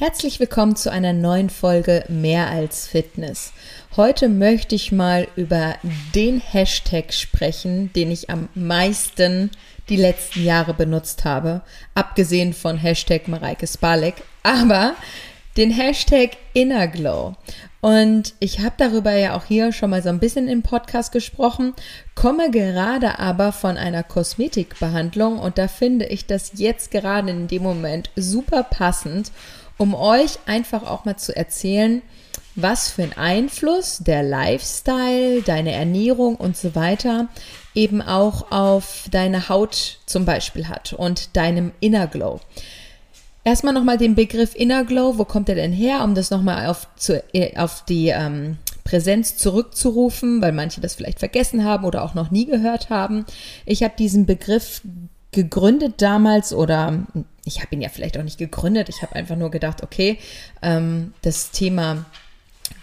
Herzlich willkommen zu einer neuen Folge Mehr als Fitness. Heute möchte ich mal über den Hashtag sprechen, den ich am meisten die letzten Jahre benutzt habe, abgesehen von Hashtag Mareike Spalek, aber den Hashtag Innerglow. Und ich habe darüber ja auch hier schon mal so ein bisschen im Podcast gesprochen, komme gerade aber von einer Kosmetikbehandlung und da finde ich das jetzt gerade in dem Moment super passend, um euch einfach auch mal zu erzählen, was für einen Einfluss der Lifestyle, deine Ernährung und so weiter eben auch auf deine Haut zum Beispiel hat und deinem Inner Glow. Erstmal nochmal den Begriff Inner Glow, wo kommt er denn her, um das nochmal auf, äh, auf die ähm, Präsenz zurückzurufen, weil manche das vielleicht vergessen haben oder auch noch nie gehört haben. Ich habe diesen Begriff gegründet damals oder ich habe ihn ja vielleicht auch nicht gegründet. Ich habe einfach nur gedacht, okay, ähm, das Thema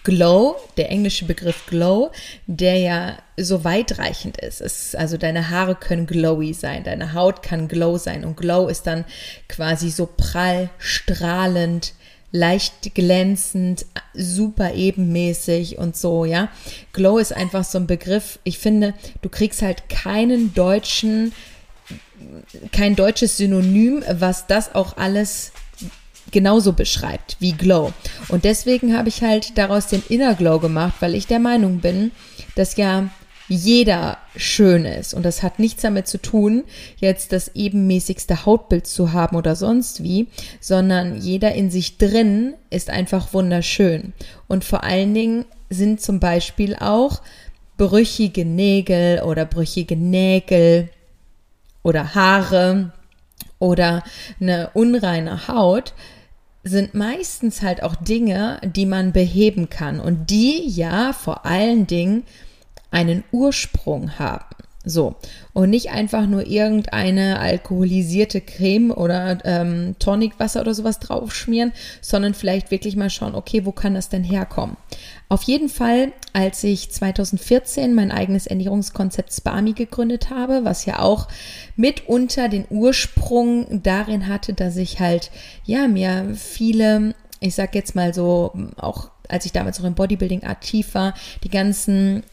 Glow, der englische Begriff Glow, der ja so weitreichend ist. ist. Also deine Haare können glowy sein, deine Haut kann glow sein und Glow ist dann quasi so prall, strahlend, leicht glänzend, super ebenmäßig und so, ja. Glow ist einfach so ein Begriff. Ich finde, du kriegst halt keinen deutschen kein deutsches Synonym, was das auch alles genauso beschreibt wie Glow. Und deswegen habe ich halt daraus den Inner Glow gemacht, weil ich der Meinung bin, dass ja jeder schön ist. Und das hat nichts damit zu tun, jetzt das ebenmäßigste Hautbild zu haben oder sonst wie, sondern jeder in sich drin ist einfach wunderschön. Und vor allen Dingen sind zum Beispiel auch brüchige Nägel oder brüchige Nägel oder Haare oder eine unreine Haut sind meistens halt auch Dinge, die man beheben kann und die ja vor allen Dingen einen Ursprung haben. So. Und nicht einfach nur irgendeine alkoholisierte Creme oder ähm, Tonicwasser oder sowas draufschmieren, sondern vielleicht wirklich mal schauen, okay, wo kann das denn herkommen? Auf jeden Fall, als ich 2014 mein eigenes Ernährungskonzept Spami gegründet habe, was ja auch mitunter den Ursprung darin hatte, dass ich halt, ja, mir viele, ich sag jetzt mal so, auch als ich damals noch im Bodybuilding aktiv war, die ganzen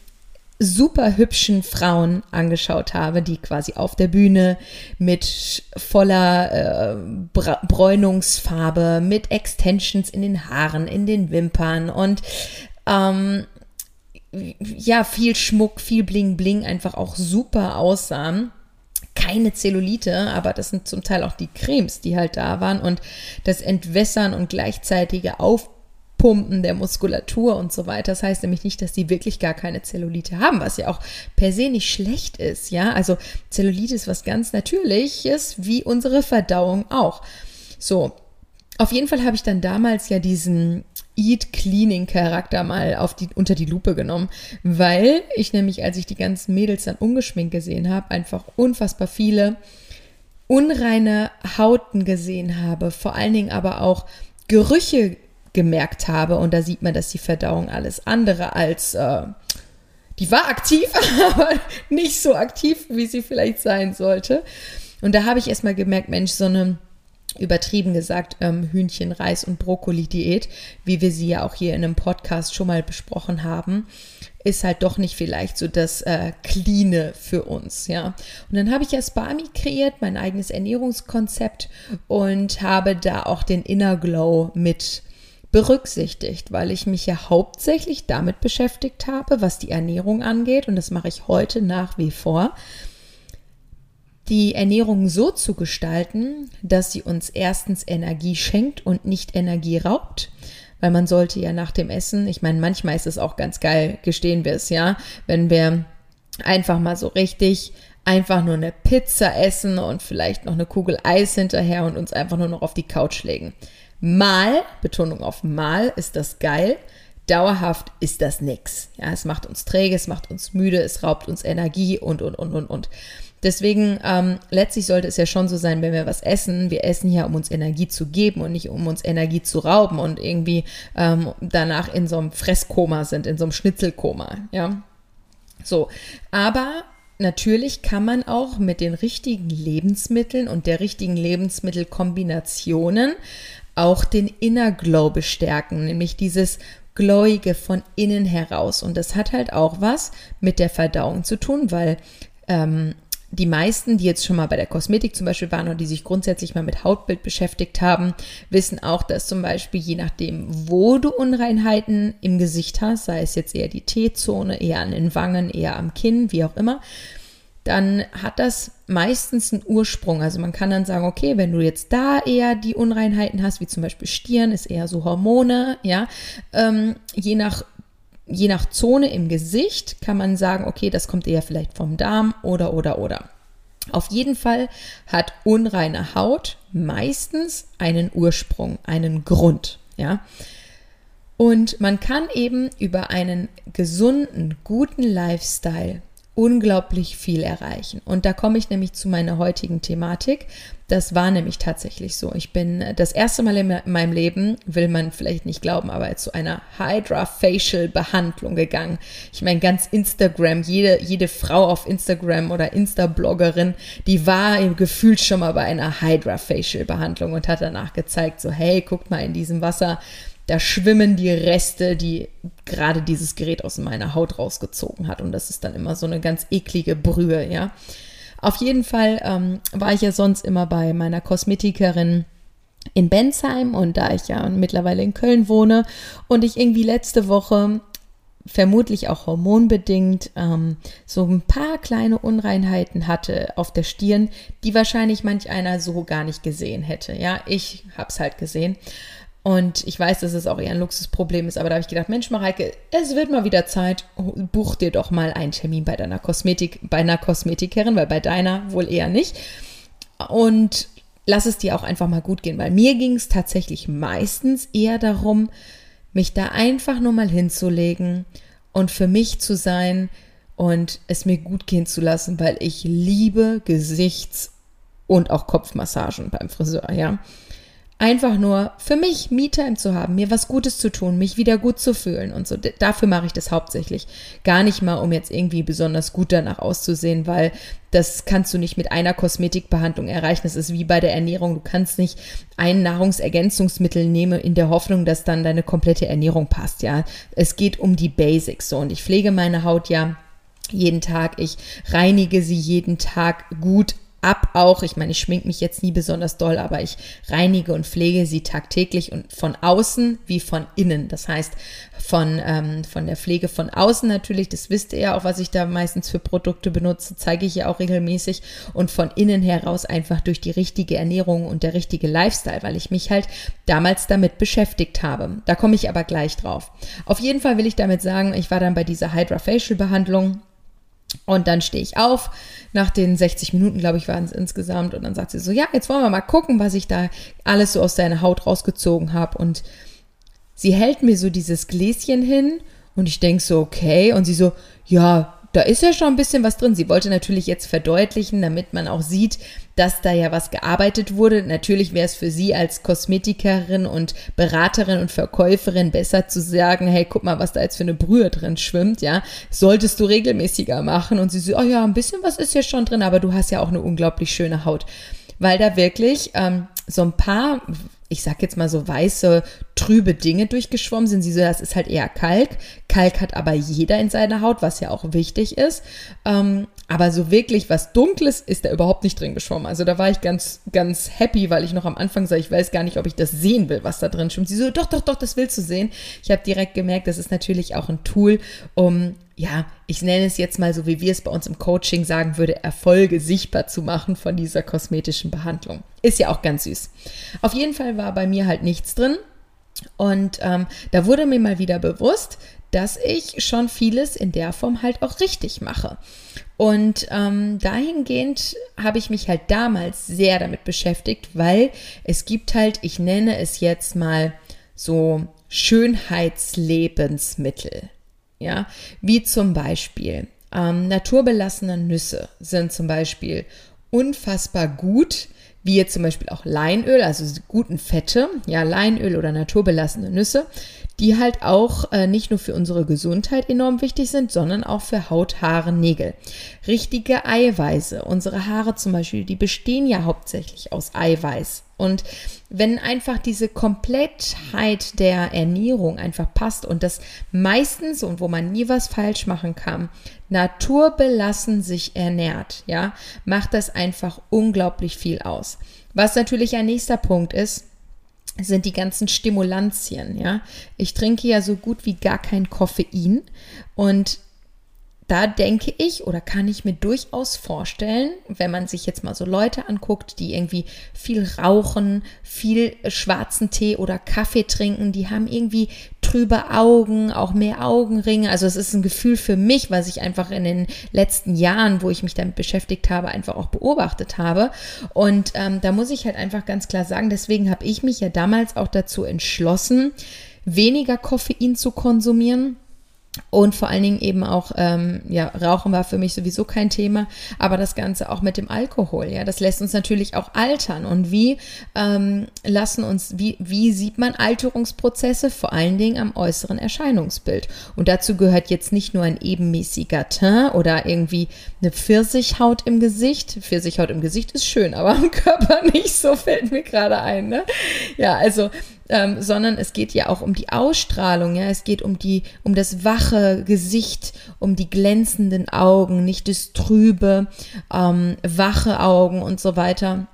super hübschen Frauen angeschaut habe, die quasi auf der Bühne mit voller äh, Bräunungsfarbe, mit Extensions in den Haaren, in den Wimpern und ähm, ja, viel Schmuck, viel Bling Bling einfach auch super aussahen. Keine Zellulite, aber das sind zum Teil auch die Cremes, die halt da waren und das Entwässern und gleichzeitige Auf Pumpen der Muskulatur und so weiter. Das heißt nämlich nicht, dass die wirklich gar keine Zellulite haben, was ja auch per se nicht schlecht ist, ja. Also Zellulite ist was ganz Natürliches, wie unsere Verdauung auch. So. Auf jeden Fall habe ich dann damals ja diesen Eat Cleaning Charakter mal auf die, unter die Lupe genommen, weil ich nämlich, als ich die ganzen Mädels dann ungeschminkt gesehen habe, einfach unfassbar viele unreine Hauten gesehen habe, vor allen Dingen aber auch Gerüche gemerkt habe. Und da sieht man, dass die Verdauung alles andere als, äh, die war aktiv, aber nicht so aktiv, wie sie vielleicht sein sollte. Und da habe ich erstmal gemerkt, Mensch, so eine übertrieben gesagt ähm, Hühnchen, Reis und Brokkoli-Diät, wie wir sie ja auch hier in einem Podcast schon mal besprochen haben, ist halt doch nicht vielleicht so das äh, Cleane für uns, ja. Und dann habe ich ja Spami kreiert, mein eigenes Ernährungskonzept und habe da auch den Inner Glow mit berücksichtigt, weil ich mich ja hauptsächlich damit beschäftigt habe, was die Ernährung angeht und das mache ich heute nach wie vor, die Ernährung so zu gestalten, dass sie uns erstens Energie schenkt und nicht Energie raubt, weil man sollte ja nach dem Essen, ich meine, manchmal ist es auch ganz geil, gestehen wir es, ja, wenn wir einfach mal so richtig einfach nur eine Pizza essen und vielleicht noch eine Kugel Eis hinterher und uns einfach nur noch auf die Couch legen. Mal, Betonung auf mal, ist das geil. Dauerhaft ist das nix. Ja, es macht uns träge, es macht uns müde, es raubt uns Energie und, und, und, und, und. Deswegen, ähm, letztlich sollte es ja schon so sein, wenn wir was essen, wir essen ja, um uns Energie zu geben und nicht um uns Energie zu rauben und irgendwie ähm, danach in so einem Fresskoma sind, in so einem Schnitzelkoma, ja. So, aber natürlich kann man auch mit den richtigen Lebensmitteln und der richtigen Lebensmittelkombinationen auch den Inner Glow bestärken, nämlich dieses Glowige von innen heraus. Und das hat halt auch was mit der Verdauung zu tun, weil ähm, die meisten, die jetzt schon mal bei der Kosmetik zum Beispiel waren und die sich grundsätzlich mal mit Hautbild beschäftigt haben, wissen auch, dass zum Beispiel je nachdem, wo du Unreinheiten im Gesicht hast, sei es jetzt eher die T-Zone, eher an den Wangen, eher am Kinn, wie auch immer, dann hat das meistens einen Ursprung. Also man kann dann sagen, okay, wenn du jetzt da eher die Unreinheiten hast, wie zum Beispiel Stirn, ist eher so Hormone, ja, ähm, je nach je nach Zone im Gesicht kann man sagen, okay, das kommt eher vielleicht vom Darm oder oder oder. Auf jeden Fall hat unreine Haut meistens einen Ursprung, einen Grund, ja. Und man kann eben über einen gesunden, guten Lifestyle unglaublich viel erreichen. Und da komme ich nämlich zu meiner heutigen Thematik. Das war nämlich tatsächlich so. Ich bin das erste Mal in meinem Leben, will man vielleicht nicht glauben, aber zu einer Hydra Facial Behandlung gegangen. Ich meine, ganz Instagram, jede, jede Frau auf Instagram oder Insta-Bloggerin, die war gefühlt schon mal bei einer Hydra Facial Behandlung und hat danach gezeigt, so, hey, guckt mal in diesem Wasser da schwimmen die Reste, die gerade dieses Gerät aus meiner Haut rausgezogen hat. Und das ist dann immer so eine ganz eklige Brühe, ja. Auf jeden Fall ähm, war ich ja sonst immer bei meiner Kosmetikerin in Bensheim und da ich ja mittlerweile in Köln wohne und ich irgendwie letzte Woche vermutlich auch hormonbedingt ähm, so ein paar kleine Unreinheiten hatte auf der Stirn, die wahrscheinlich manch einer so gar nicht gesehen hätte. Ja, ich habe es halt gesehen. Und ich weiß, dass es auch eher ein Luxusproblem ist, aber da habe ich gedacht, Mensch, Mareike, es wird mal wieder Zeit, buch dir doch mal einen Termin bei deiner Kosmetik, bei einer Kosmetikerin, weil bei deiner wohl eher nicht. Und lass es dir auch einfach mal gut gehen, weil mir ging es tatsächlich meistens eher darum, mich da einfach nur mal hinzulegen und für mich zu sein und es mir gut gehen zu lassen, weil ich liebe Gesichts- und auch Kopfmassagen beim Friseur, ja einfach nur für mich Me-Time zu haben, mir was Gutes zu tun, mich wieder gut zu fühlen und so. Dafür mache ich das hauptsächlich. Gar nicht mal, um jetzt irgendwie besonders gut danach auszusehen, weil das kannst du nicht mit einer Kosmetikbehandlung erreichen. Das ist wie bei der Ernährung. Du kannst nicht ein Nahrungsergänzungsmittel nehmen in der Hoffnung, dass dann deine komplette Ernährung passt, ja. Es geht um die Basics so und ich pflege meine Haut ja jeden Tag. Ich reinige sie jeden Tag gut ab auch. Ich meine, ich schmink mich jetzt nie besonders doll, aber ich reinige und pflege sie tagtäglich und von außen wie von innen. Das heißt, von, ähm, von der Pflege von außen natürlich, das wisst ihr ja auch, was ich da meistens für Produkte benutze, zeige ich ja auch regelmäßig und von innen heraus einfach durch die richtige Ernährung und der richtige Lifestyle, weil ich mich halt damals damit beschäftigt habe. Da komme ich aber gleich drauf. Auf jeden Fall will ich damit sagen, ich war dann bei dieser Hydra Facial Behandlung und dann stehe ich auf, nach den 60 Minuten, glaube ich, waren es insgesamt. Und dann sagt sie so, ja, jetzt wollen wir mal gucken, was ich da alles so aus deiner Haut rausgezogen habe. Und sie hält mir so dieses Gläschen hin und ich denke so, okay. Und sie so, ja, da ist ja schon ein bisschen was drin. Sie wollte natürlich jetzt verdeutlichen, damit man auch sieht, dass da ja was gearbeitet wurde. Natürlich wäre es für sie als Kosmetikerin und Beraterin und Verkäuferin besser zu sagen, hey, guck mal, was da jetzt für eine Brühe drin schwimmt, ja. Solltest du regelmäßiger machen. Und sie so, oh ja, ein bisschen was ist ja schon drin, aber du hast ja auch eine unglaublich schöne Haut. Weil da wirklich ähm, so ein paar ich sag jetzt mal so weiße, trübe Dinge durchgeschwommen sind. Sie so, das ist halt eher Kalk. Kalk hat aber jeder in seiner Haut, was ja auch wichtig ist. Ähm, aber so wirklich was Dunkles ist da überhaupt nicht drin geschwommen. Also da war ich ganz, ganz happy, weil ich noch am Anfang sah, ich weiß gar nicht, ob ich das sehen will, was da drin schwimmt. Sie so, doch, doch, doch, das willst du sehen. Ich habe direkt gemerkt, das ist natürlich auch ein Tool, um ja, ich nenne es jetzt mal so, wie wir es bei uns im Coaching sagen würde, Erfolge sichtbar zu machen von dieser kosmetischen Behandlung. Ist ja auch ganz süß. Auf jeden Fall war bei mir halt nichts drin. Und ähm, da wurde mir mal wieder bewusst, dass ich schon vieles in der Form halt auch richtig mache. Und ähm, dahingehend habe ich mich halt damals sehr damit beschäftigt, weil es gibt halt, ich nenne es jetzt mal so Schönheitslebensmittel. Ja, wie zum Beispiel ähm, naturbelassene Nüsse sind zum Beispiel unfassbar gut, wie jetzt zum Beispiel auch Leinöl, also guten Fette, ja, Leinöl oder naturbelassene Nüsse, die halt auch äh, nicht nur für unsere Gesundheit enorm wichtig sind, sondern auch für Haut, Haare, Nägel. Richtige Eiweiße. Unsere Haare zum Beispiel, die bestehen ja hauptsächlich aus Eiweiß. Und wenn einfach diese Komplettheit der Ernährung einfach passt und das meistens und wo man nie was falsch machen kann, naturbelassen sich ernährt, ja, macht das einfach unglaublich viel aus. Was natürlich ein nächster Punkt ist, sind die ganzen Stimulantien, ja. Ich trinke ja so gut wie gar kein Koffein und da denke ich oder kann ich mir durchaus vorstellen, wenn man sich jetzt mal so Leute anguckt, die irgendwie viel rauchen, viel schwarzen Tee oder Kaffee trinken, die haben irgendwie trübe Augen, auch mehr Augenringe. Also es ist ein Gefühl für mich, was ich einfach in den letzten Jahren, wo ich mich damit beschäftigt habe, einfach auch beobachtet habe. Und ähm, da muss ich halt einfach ganz klar sagen, deswegen habe ich mich ja damals auch dazu entschlossen, weniger Koffein zu konsumieren und vor allen Dingen eben auch, ähm, ja, Rauchen war für mich sowieso kein Thema, aber das Ganze auch mit dem Alkohol, ja, das lässt uns natürlich auch altern. Und wie ähm, lassen uns, wie, wie sieht man Alterungsprozesse? Vor allen Dingen am äußeren Erscheinungsbild. Und dazu gehört jetzt nicht nur ein ebenmäßiger Teint oder irgendwie eine Pfirsichhaut im Gesicht. Pfirsichhaut im Gesicht ist schön, aber am Körper nicht so, fällt mir gerade ein, ne? Ja, also ähm, sondern es geht ja auch um die Ausstrahlung, ja, es geht um die, um das wache Gesicht, um die glänzenden Augen, nicht das trübe, ähm, wache Augen und so weiter.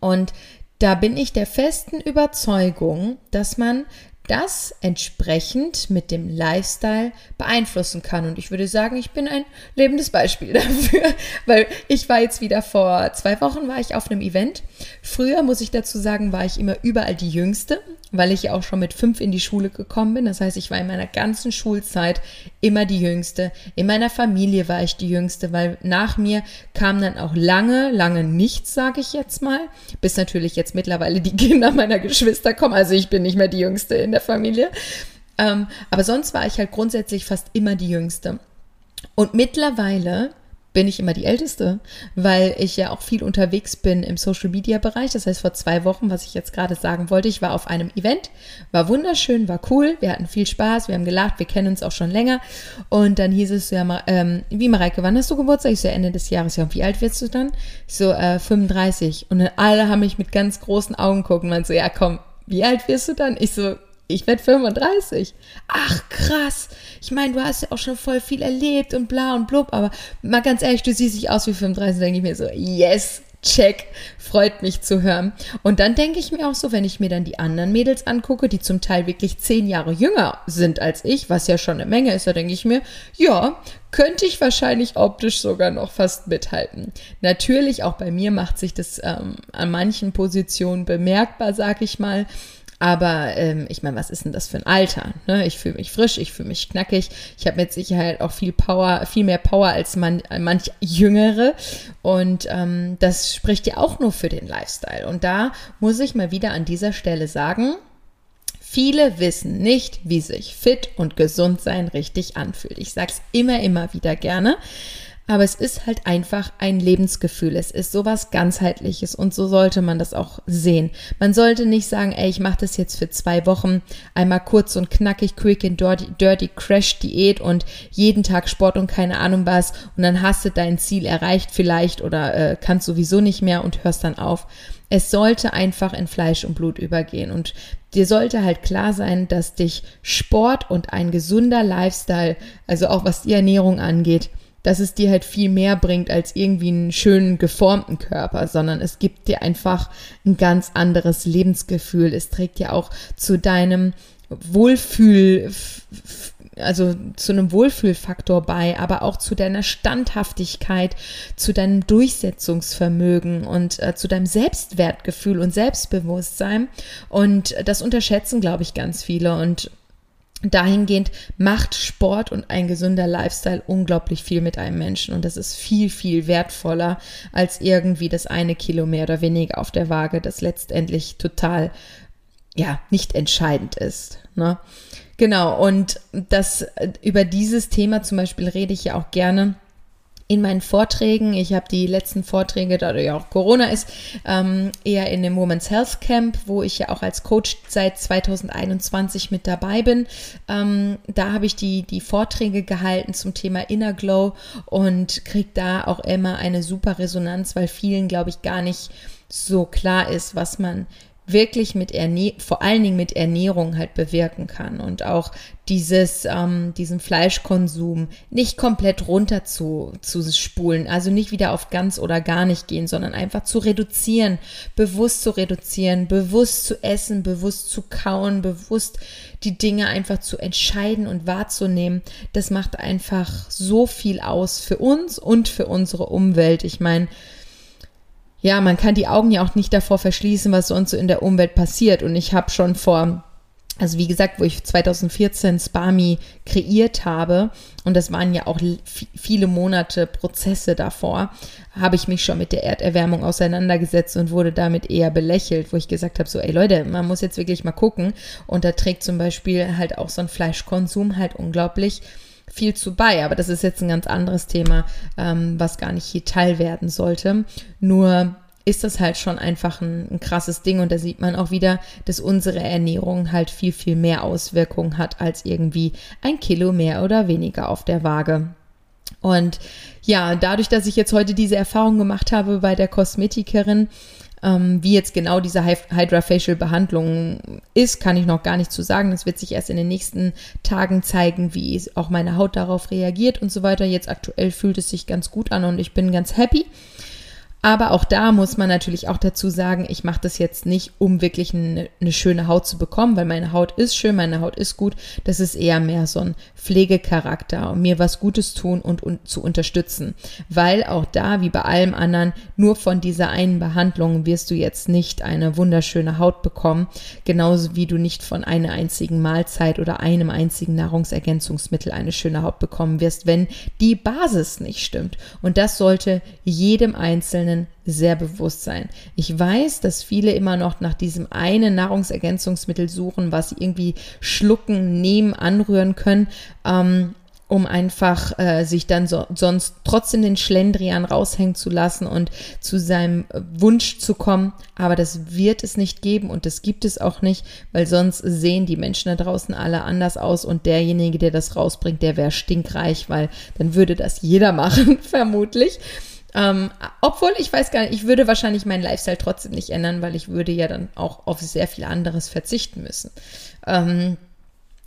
Und da bin ich der festen Überzeugung, dass man das entsprechend mit dem Lifestyle beeinflussen kann. Und ich würde sagen, ich bin ein lebendes Beispiel dafür, weil ich war jetzt wieder vor zwei Wochen war ich auf einem Event. Früher muss ich dazu sagen, war ich immer überall die Jüngste, weil ich ja auch schon mit fünf in die Schule gekommen bin. Das heißt, ich war in meiner ganzen Schulzeit immer die Jüngste. In meiner Familie war ich die Jüngste, weil nach mir kam dann auch lange, lange nichts, sage ich jetzt mal, bis natürlich jetzt mittlerweile die Kinder meiner Geschwister kommen. Also ich bin nicht mehr die Jüngste in der Familie. Ähm, aber sonst war ich halt grundsätzlich fast immer die Jüngste. Und mittlerweile bin ich immer die Älteste, weil ich ja auch viel unterwegs bin im Social Media Bereich. Das heißt, vor zwei Wochen, was ich jetzt gerade sagen wollte, ich war auf einem Event, war wunderschön, war cool, wir hatten viel Spaß, wir haben gelacht, wir kennen uns auch schon länger. Und dann hieß es so, ja, ähm, wie Mareike, wann hast du Geburtstag? Ich so, Ende des Jahres. Ja, und wie alt wirst du dann? Ich so, äh, 35. Und dann alle haben mich mit ganz großen Augen gucken und so, ja, komm, wie alt wirst du dann? Ich so, ich werde 35. Ach, krass. Ich meine, du hast ja auch schon voll viel erlebt und bla und blub, aber mal ganz ehrlich, du siehst dich aus wie 35, denke ich mir so, yes, check, freut mich zu hören. Und dann denke ich mir auch so, wenn ich mir dann die anderen Mädels angucke, die zum Teil wirklich zehn Jahre jünger sind als ich, was ja schon eine Menge ist, da denke ich mir, ja, könnte ich wahrscheinlich optisch sogar noch fast mithalten. Natürlich, auch bei mir macht sich das ähm, an manchen Positionen bemerkbar, sag ich mal. Aber ähm, ich meine, was ist denn das für ein Alter? Ne? Ich fühle mich frisch, ich fühle mich knackig. Ich habe mit Sicherheit auch viel Power, viel mehr Power als man, manch Jüngere. Und ähm, das spricht ja auch nur für den Lifestyle. Und da muss ich mal wieder an dieser Stelle sagen, Viele wissen nicht, wie sich fit und gesund sein richtig anfühlt. Ich sage es immer, immer wieder gerne. Aber es ist halt einfach ein Lebensgefühl. Es ist sowas ganzheitliches und so sollte man das auch sehen. Man sollte nicht sagen, ey, ich mache das jetzt für zwei Wochen, einmal kurz und knackig, quick and dirty, dirty Crash Diät und jeden Tag Sport und keine Ahnung was und dann hast du dein Ziel erreicht vielleicht oder äh, kannst sowieso nicht mehr und hörst dann auf. Es sollte einfach in Fleisch und Blut übergehen und dir sollte halt klar sein, dass dich Sport und ein gesunder Lifestyle, also auch was die Ernährung angeht, dass es dir halt viel mehr bringt als irgendwie einen schönen geformten Körper, sondern es gibt dir einfach ein ganz anderes Lebensgefühl. Es trägt ja auch zu deinem Wohlfühl, also zu einem Wohlfühlfaktor bei, aber auch zu deiner Standhaftigkeit, zu deinem Durchsetzungsvermögen und äh, zu deinem Selbstwertgefühl und Selbstbewusstsein. Und das unterschätzen, glaube ich, ganz viele. Und dahingehend macht Sport und ein gesunder Lifestyle unglaublich viel mit einem Menschen und das ist viel, viel wertvoller als irgendwie das eine Kilo mehr oder weniger auf der Waage, das letztendlich total, ja, nicht entscheidend ist. Ne? Genau, und das über dieses Thema zum Beispiel rede ich ja auch gerne in meinen Vorträgen, ich habe die letzten Vorträge, da ja auch Corona ist, ähm, eher in dem Women's Health Camp, wo ich ja auch als Coach seit 2021 mit dabei bin. Ähm, da habe ich die, die Vorträge gehalten zum Thema Inner Glow und kriege da auch immer eine super Resonanz, weil vielen, glaube ich, gar nicht so klar ist, was man wirklich mit Ernährung, vor allen Dingen mit Ernährung halt bewirken kann und auch dieses, ähm, diesen Fleischkonsum nicht komplett runter zu, zu spulen, also nicht wieder auf ganz oder gar nicht gehen, sondern einfach zu reduzieren, bewusst zu reduzieren, bewusst zu essen, bewusst zu kauen, bewusst die Dinge einfach zu entscheiden und wahrzunehmen. Das macht einfach so viel aus für uns und für unsere Umwelt. Ich meine, ja, man kann die Augen ja auch nicht davor verschließen, was sonst so in der Umwelt passiert. Und ich habe schon vor, also wie gesagt, wo ich 2014 Spami kreiert habe, und das waren ja auch viele Monate Prozesse davor, habe ich mich schon mit der Erderwärmung auseinandergesetzt und wurde damit eher belächelt, wo ich gesagt habe, so, ey Leute, man muss jetzt wirklich mal gucken. Und da trägt zum Beispiel halt auch so ein Fleischkonsum halt unglaublich viel zu bei. Aber das ist jetzt ein ganz anderes Thema, ähm, was gar nicht hier Teil werden sollte. Nur ist das halt schon einfach ein, ein, krasses Ding und da sieht man auch wieder, dass unsere Ernährung halt viel, viel mehr Auswirkungen hat als irgendwie ein Kilo mehr oder weniger auf der Waage. Und ja, dadurch, dass ich jetzt heute diese Erfahrung gemacht habe bei der Kosmetikerin, ähm, wie jetzt genau diese Hydra-Facial-Behandlung ist, kann ich noch gar nicht zu sagen. Das wird sich erst in den nächsten Tagen zeigen, wie auch meine Haut darauf reagiert und so weiter. Jetzt aktuell fühlt es sich ganz gut an und ich bin ganz happy. Aber auch da muss man natürlich auch dazu sagen, ich mache das jetzt nicht, um wirklich eine, eine, schöne Haut zu bekommen, weil meine Haut ist schön, meine Haut ist gut. Das ist eher mehr so ein Pflegecharakter, um mir was Gutes tun und, und zu unterstützen. Weil auch da, wie bei allem anderen, nur von dieser einen Behandlung wirst du jetzt nicht eine wunderschöne Haut bekommen. Genauso wie du nicht von einer einzigen Mahlzeit oder einem einzigen Nahrungsergänzungsmittel eine schöne Haut bekommen wirst, wenn die Basis nicht stimmt. Und das sollte jedem Einzelnen Einzelnen sehr bewusst sein. Ich weiß, dass viele immer noch nach diesem einen Nahrungsergänzungsmittel suchen, was sie irgendwie schlucken, nehmen, anrühren können. Ähm, um einfach äh, sich dann so, sonst trotzdem den Schlendrian raushängen zu lassen und zu seinem Wunsch zu kommen. Aber das wird es nicht geben und das gibt es auch nicht, weil sonst sehen die Menschen da draußen alle anders aus und derjenige, der das rausbringt, der wäre stinkreich, weil dann würde das jeder machen, vermutlich. Ähm, obwohl, ich weiß gar nicht, ich würde wahrscheinlich meinen Lifestyle trotzdem nicht ändern, weil ich würde ja dann auch auf sehr viel anderes verzichten müssen. Ähm,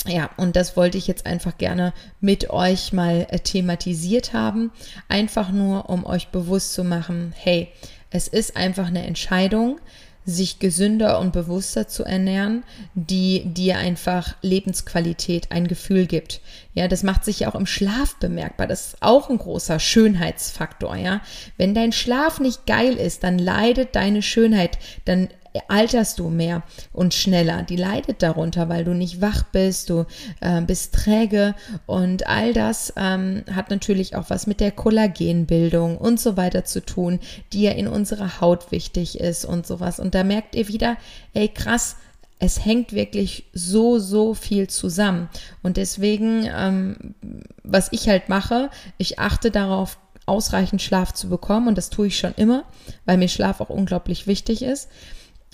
ja, und das wollte ich jetzt einfach gerne mit euch mal äh, thematisiert haben. Einfach nur, um euch bewusst zu machen, hey, es ist einfach eine Entscheidung sich gesünder und bewusster zu ernähren, die dir einfach Lebensqualität, ein Gefühl gibt. Ja, das macht sich ja auch im Schlaf bemerkbar. Das ist auch ein großer Schönheitsfaktor, ja. Wenn dein Schlaf nicht geil ist, dann leidet deine Schönheit, dann alterst du mehr und schneller. Die leidet darunter, weil du nicht wach bist, du äh, bist träge und all das ähm, hat natürlich auch was mit der Kollagenbildung und so weiter zu tun, die ja in unserer Haut wichtig ist und sowas. Und da merkt ihr wieder, ey krass, es hängt wirklich so, so viel zusammen. Und deswegen, ähm, was ich halt mache, ich achte darauf, ausreichend Schlaf zu bekommen. Und das tue ich schon immer, weil mir Schlaf auch unglaublich wichtig ist.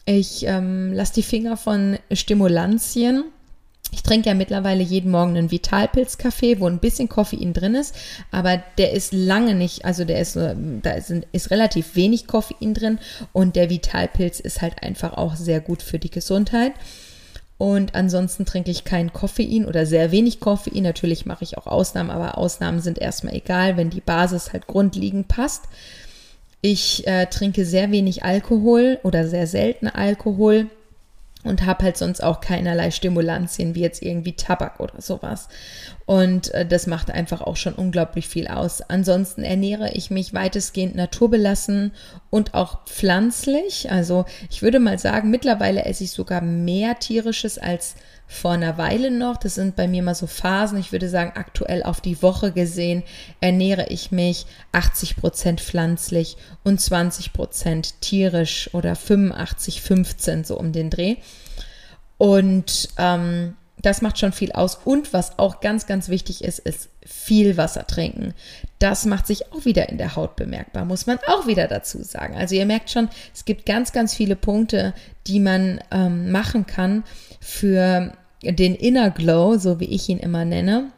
Ich ähm, lasse die Finger von Stimulantien. Ich trinke ja mittlerweile jeden Morgen einen Vitalpilz-Kaffee, wo ein bisschen Koffein drin ist, aber der ist lange nicht, also der ist, da ist, ist relativ wenig Koffein drin und der Vitalpilz ist halt einfach auch sehr gut für die Gesundheit. Und ansonsten trinke ich kein Koffein oder sehr wenig Koffein. Natürlich mache ich auch Ausnahmen, aber Ausnahmen sind erstmal egal, wenn die Basis halt grundlegend passt. Ich äh, trinke sehr wenig Alkohol oder sehr selten Alkohol und habe halt sonst auch keinerlei Stimulantien wie jetzt irgendwie Tabak oder sowas. Und äh, das macht einfach auch schon unglaublich viel aus. Ansonsten ernähre ich mich weitestgehend naturbelassen und auch pflanzlich. Also ich würde mal sagen, mittlerweile esse ich sogar mehr tierisches als vor einer Weile noch. Das sind bei mir mal so Phasen. Ich würde sagen, aktuell auf die Woche gesehen ernähre ich mich 80 Prozent pflanzlich und 20 Prozent tierisch oder 85, 15 so um den Dreh. Und ähm, Das macht schon viel aus. Und was auch ganz, ganz wichtig ist, ist viel Wasser trinken. Das macht sich auch wieder in der Haut bemerkbar, muss man auch wieder dazu sagen. Also ihr merkt schon, es gibt ganz, ganz viele Punkte, die man ähm, machen kann für den Inner Glow, so wie ich ihn immer nenne.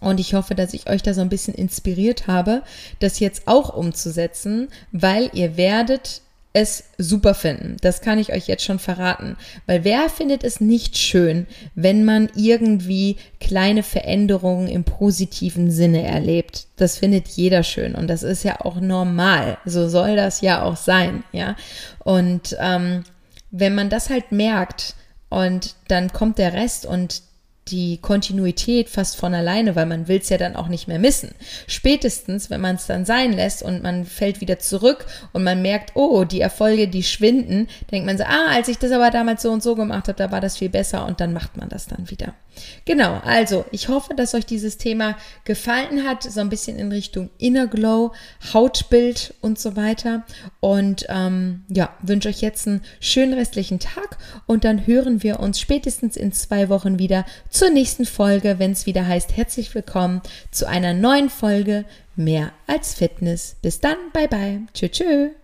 Und ich hoffe, dass ich euch da so ein bisschen inspiriert habe, das jetzt auch umzusetzen, weil ihr werdet es super finden. Das kann ich euch jetzt schon verraten. Weil wer findet es nicht schön, wenn man irgendwie kleine Veränderungen im positiven Sinne erlebt? Das findet jeder schön und das ist ja auch normal. So soll das ja auch sein, ja. Und ähm, wenn man das halt merkt und dann kommt der Rest und die Kontinuität fast von alleine, weil man will es ja dann auch nicht mehr missen. Spätestens, wenn man es dann sein lässt und man fällt wieder zurück und man merkt, oh, die Erfolge, die schwinden, denkt man so, ah, als ich das aber damals so und so gemacht habe, da war das viel besser und dann macht man das dann wieder. Genau, also ich hoffe, dass euch dieses Thema gefallen hat, so ein bisschen in Richtung Inner Glow, Hautbild und so weiter. Und ähm, ja, wünsche euch jetzt einen schönen restlichen Tag und dann hören wir uns spätestens in zwei Wochen wieder zur nächsten Folge, wenn es wieder heißt, herzlich willkommen zu einer neuen Folge Mehr als Fitness. Bis dann, bye bye. Tschö, tschö.